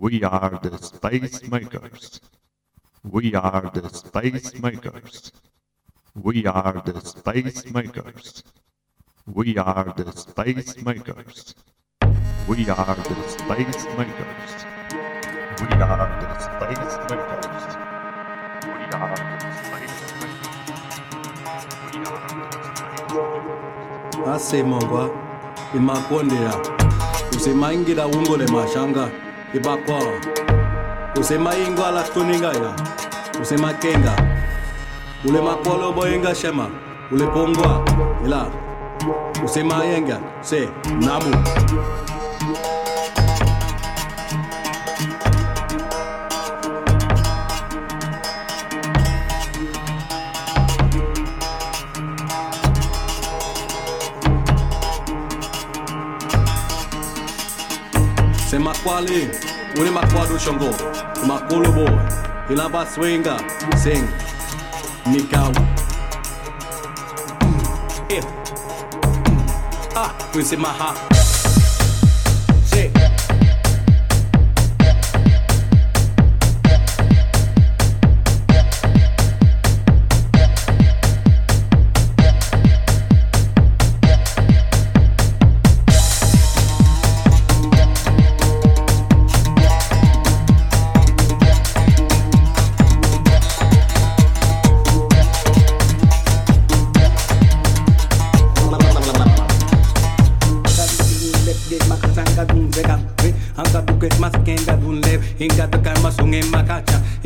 We are the Space Makers. We are the Space Makers. We are the Space Makers. We are the Space Makers. We are the Space Makers. We are the Space Makers. We are the Space Makers. asemangwa imakondera usemangira ungole mashanga ibakwa usemaingo alastuningaya usemakenga ule makolo boinga shema ule pongwa ila. Usemayenga se namu. Sema kwali, uni makwadu shongo, makulu boy, ilamba swinga, sing, mikau, Mm, yeah. ah, kusi sema ha,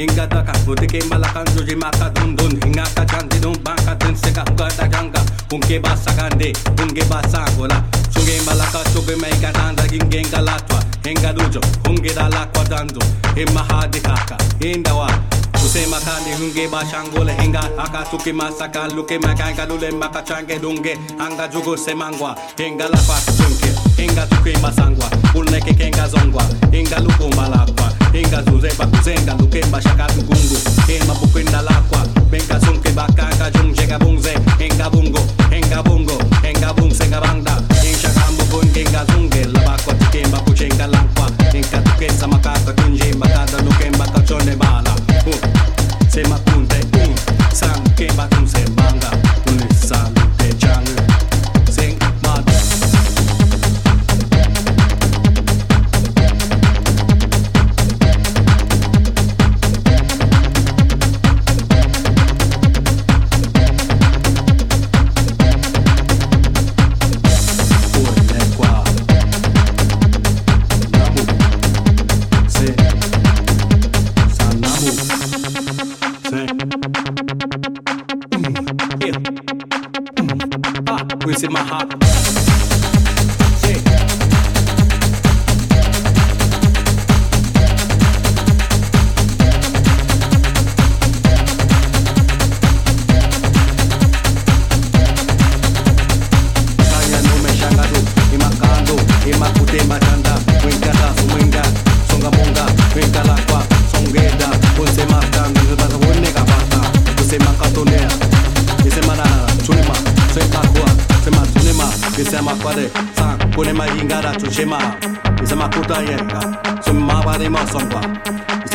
Inga da ka hinggadaka mutike malakan suji maka dun dun hingaka chanti dun baka dun seka hukata janga unke ba sa gande unke basa gola suge malaka suge meika tanda gingenga latwa Inga dujo hunge dala kwa danzo himma hadikaka hindawa उसे मका निहुंगे बाशांगोल हेंगा आका सुके मासा का लुके मैं कांगा लुले dunge Anga jugo se जुगो inga la हेंगा लापा inga tukema sangwa ulneke kenga zongwa. Inga luko malakwa inga zuzeba kuzenga lukemba shaka tukungu. Kema pukwenda lakwa benga sunke bakanga jungjega bungze. Inga bungo inga bungo inga bungse senga bangda. Inga kambu kun inga zunge labakwa tukemba kuchenga lankwa inga tukesa makaka kunjemba.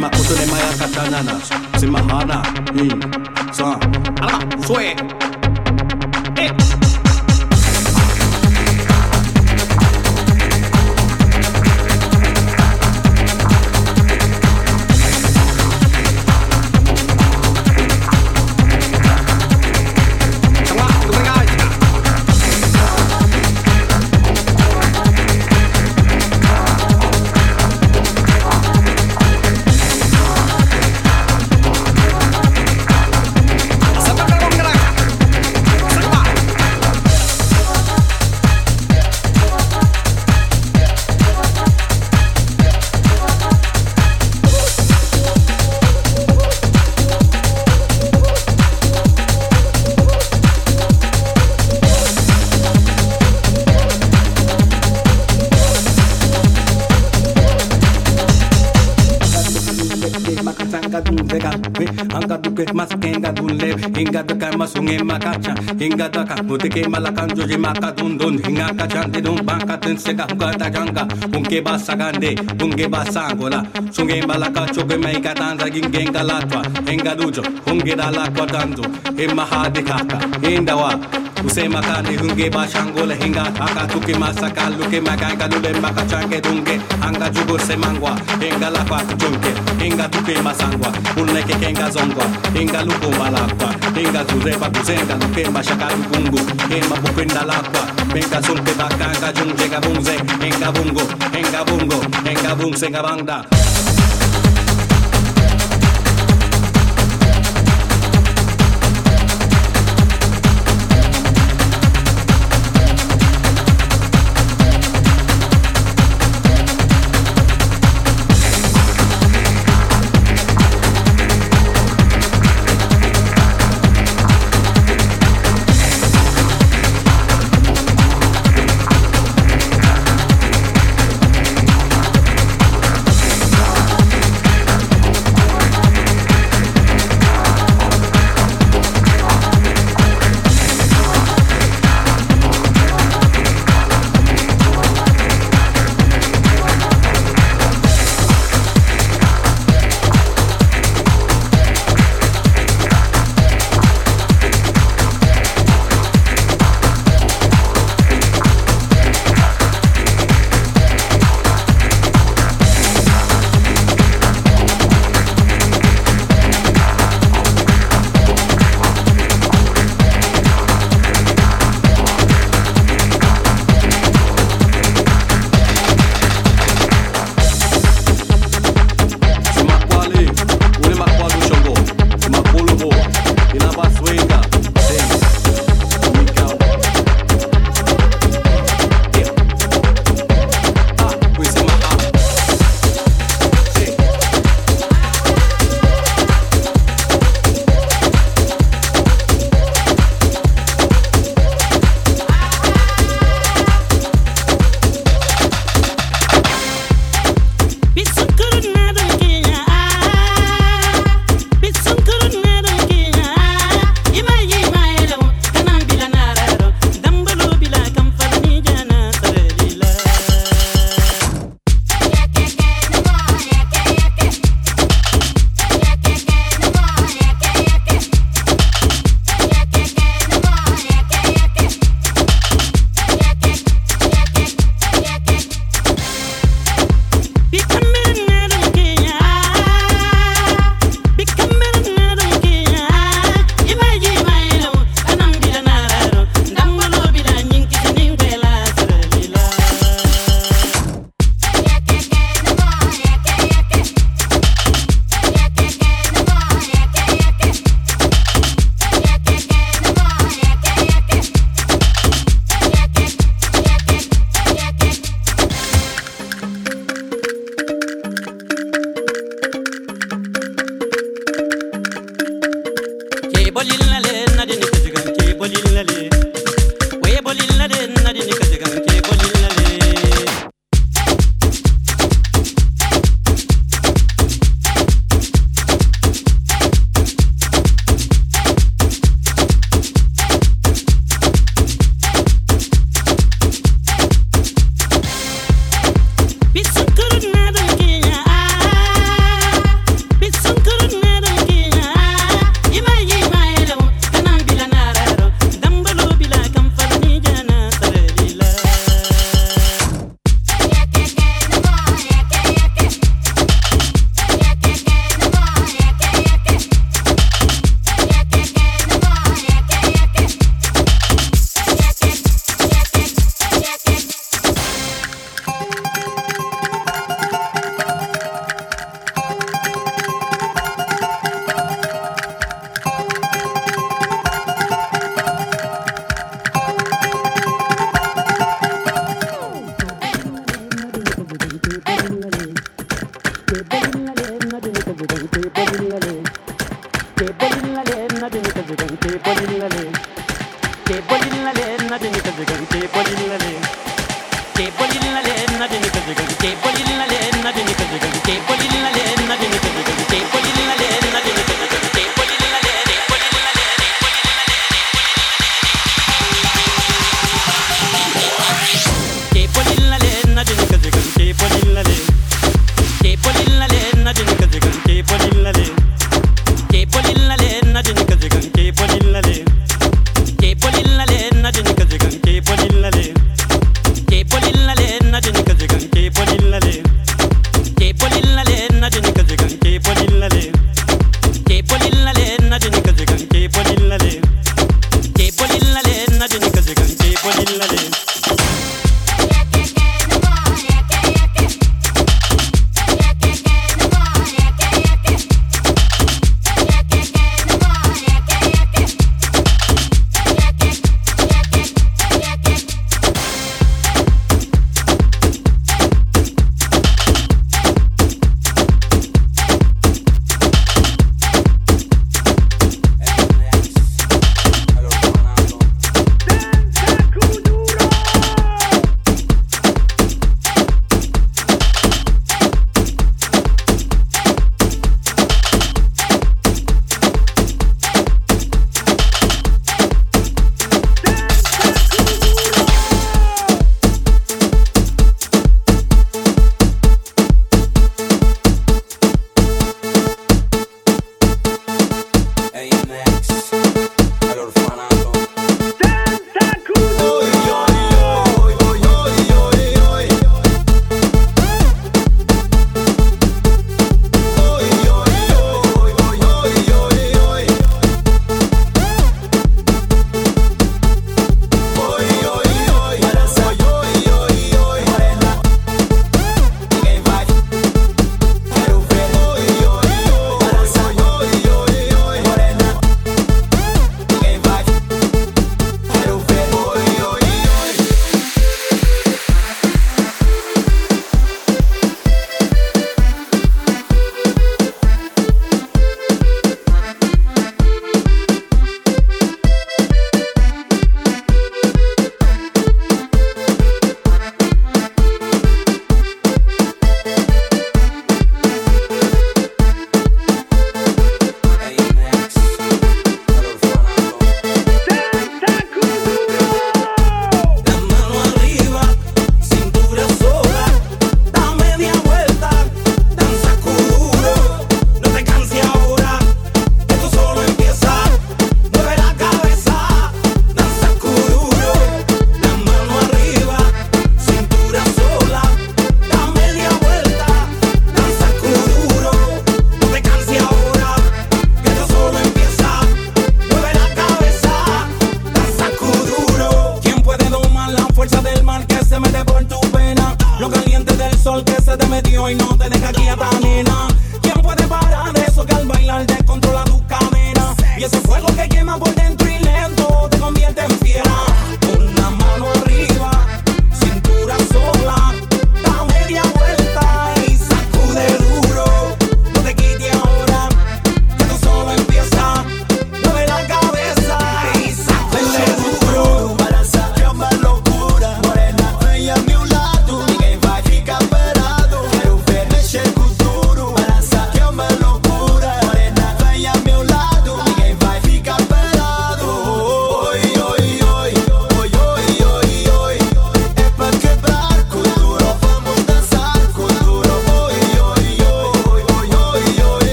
誠でまやかたななつまはなさああらそえ Degabe, Angaduke, Maskenga Dunle, Inga the Kamasunge Makacha, Inga the Kamutike Malakan Joji Makadun Dun, Inga Hinga Kachante Dun Bankatin Sega Hugata Janga, Unke ba Basagande, Unge Basangola, Sunge Malaka Choke Maikatanza Gingenga Latwa, Inga Dujo, Hunge Dala Quatanzo, Imahadikaka, Indawa, उसे मकाने होंगे बाशांगोल हिंगा आका तुके मासा काल लुके मकाएगा लुले मका चांगे दूँगे अंगा जुगुर से मांगवा हिंगा लापा चुंके हिंगा तुके मासांगवा tuki masangwa uneke kenga zongwa hinga luku malakwa hinga zureba kuzenga luke mashaka lukungu hima bukwinda lakwa. Venga sunke bakanga jungje gabungze hinga bungo hinga bungo hinga bungse gabangda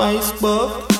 Facebook.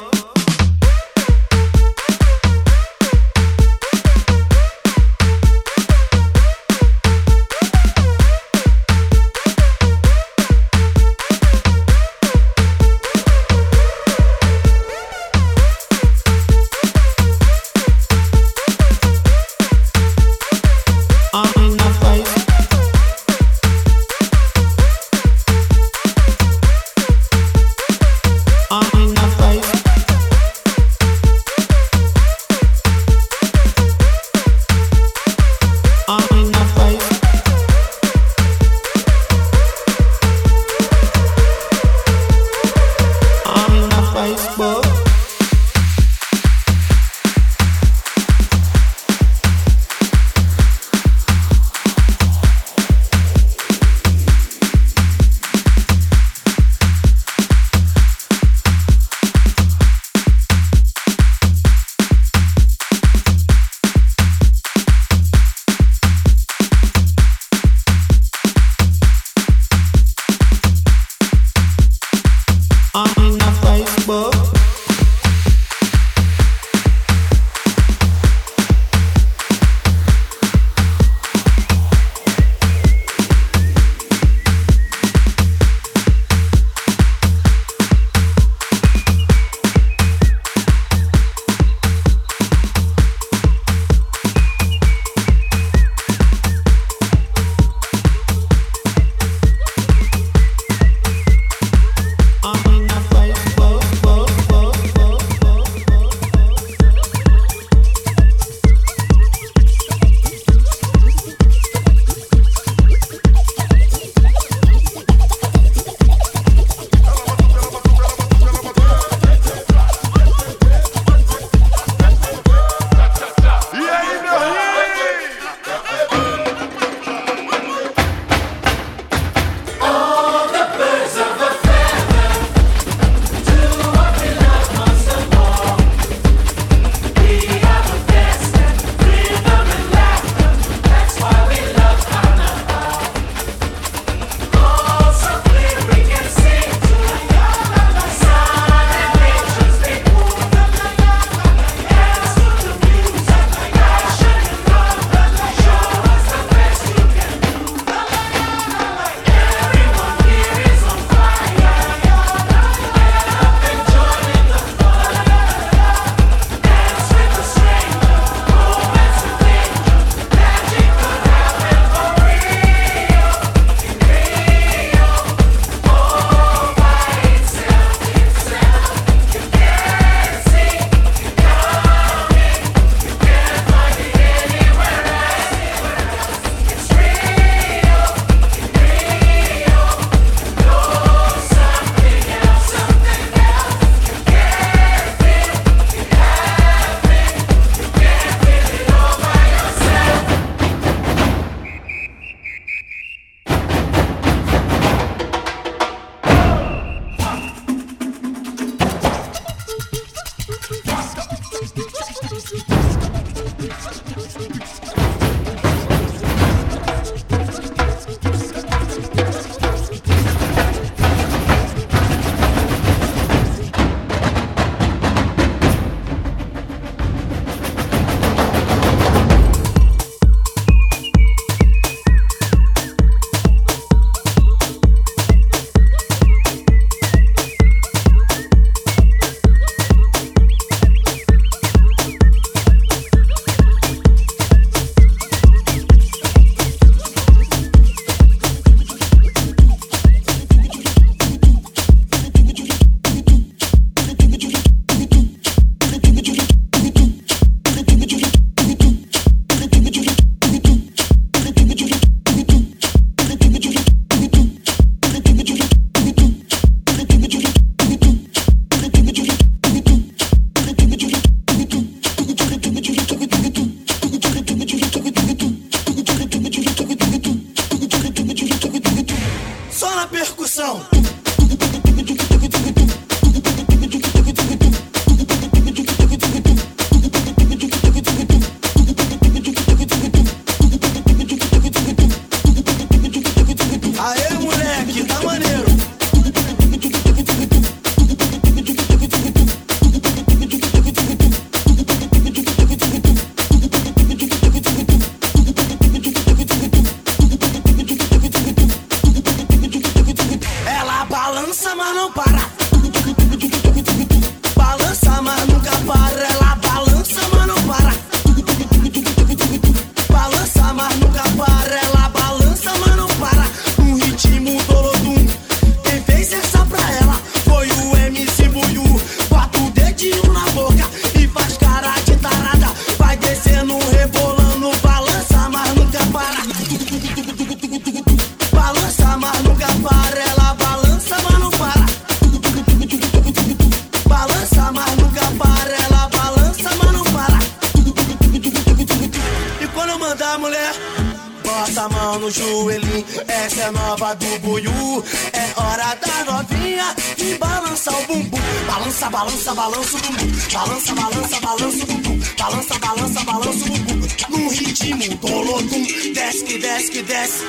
Do buiú. É hora da novinha e balança o bumbum. Balança, balança, balança o bumbum. Balança, balança, balança o bumbum. Balança, balança, balança o bumbum. No ritmo dolodum. Desce que desce que desce.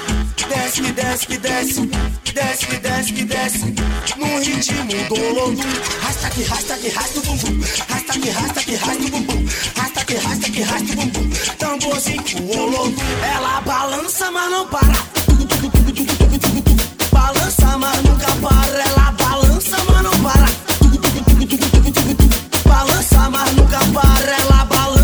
Desce que desce que desce. Desce que desce que desce. No ritmo dolodum. Rasta que rasta que rasta o bumbum. Rasta que rasta que rasta o bumbum. Rasta que rasta que rasta o bumbum. Tamborzinho, olodum. Ela balança, mas não para. Balança, mas nunca para. Ela balança, mas não para. Balança, mas nunca para. Ela balança,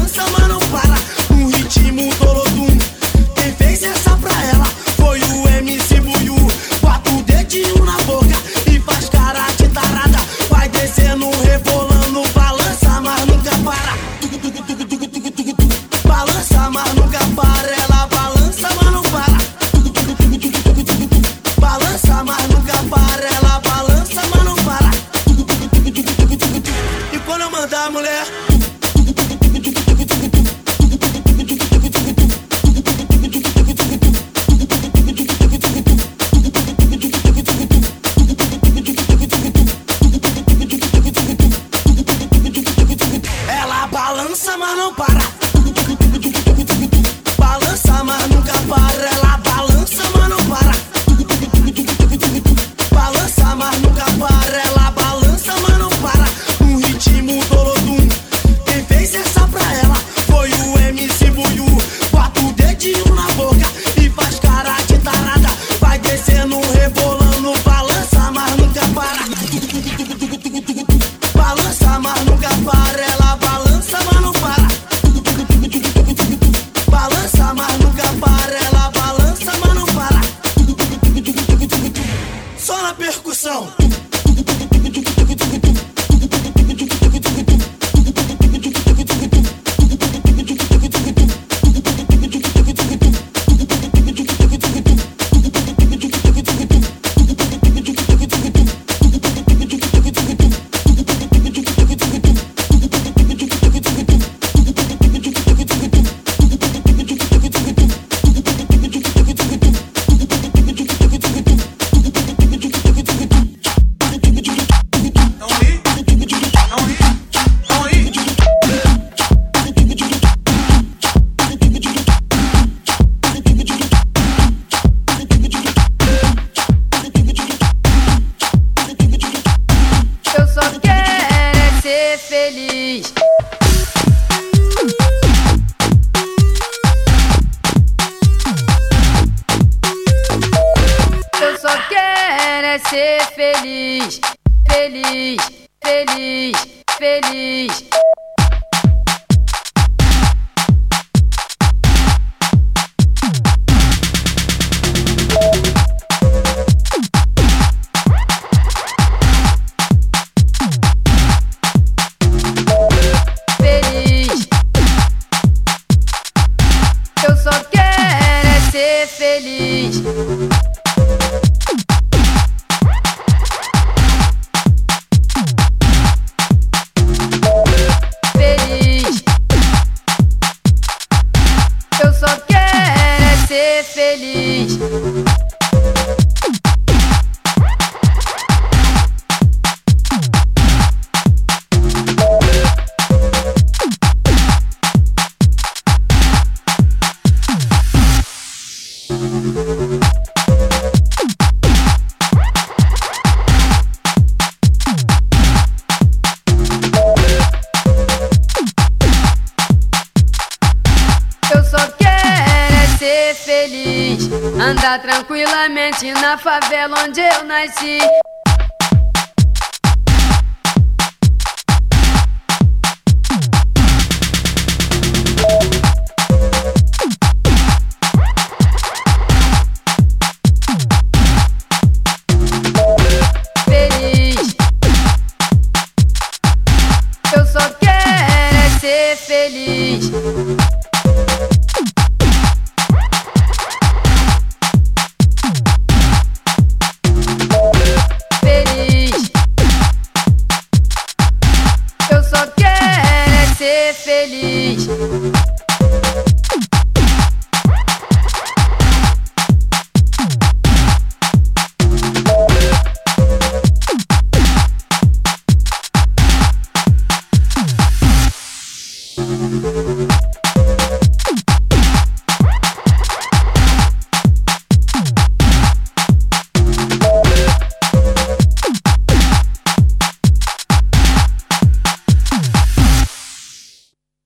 Na favela onde eu nasci.